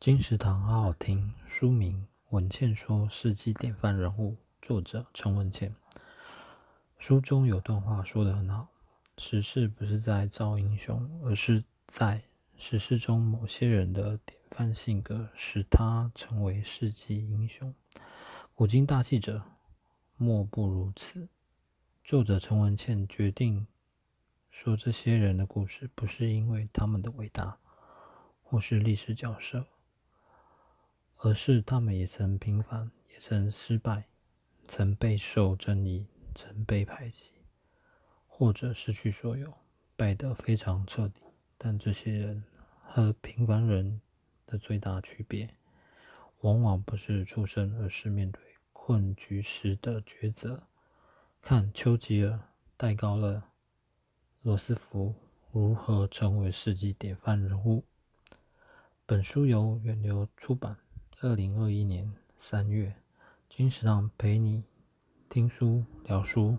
金石堂好好听，书名《文茜说世纪典范人物》，作者陈文茜。书中有段话说得很好：时势不是在造英雄，而是在时势中某些人的典范性格，使他成为世纪英雄。古今大记者，莫不如此。作者陈文茜决定说这些人的故事，不是因为他们的伟大，或是历史角色。而是他们也曾平凡，也曾失败，曾备受争议，曾被排挤，或者失去所有，败得非常彻底。但这些人和平凡人的最大区别，往往不是出身，而是面对困局时的抉择。看丘吉尔、戴高乐、罗斯福如何成为世纪典范人物。本书由远流出版。二零二一年三月，金石堂陪你听书聊书。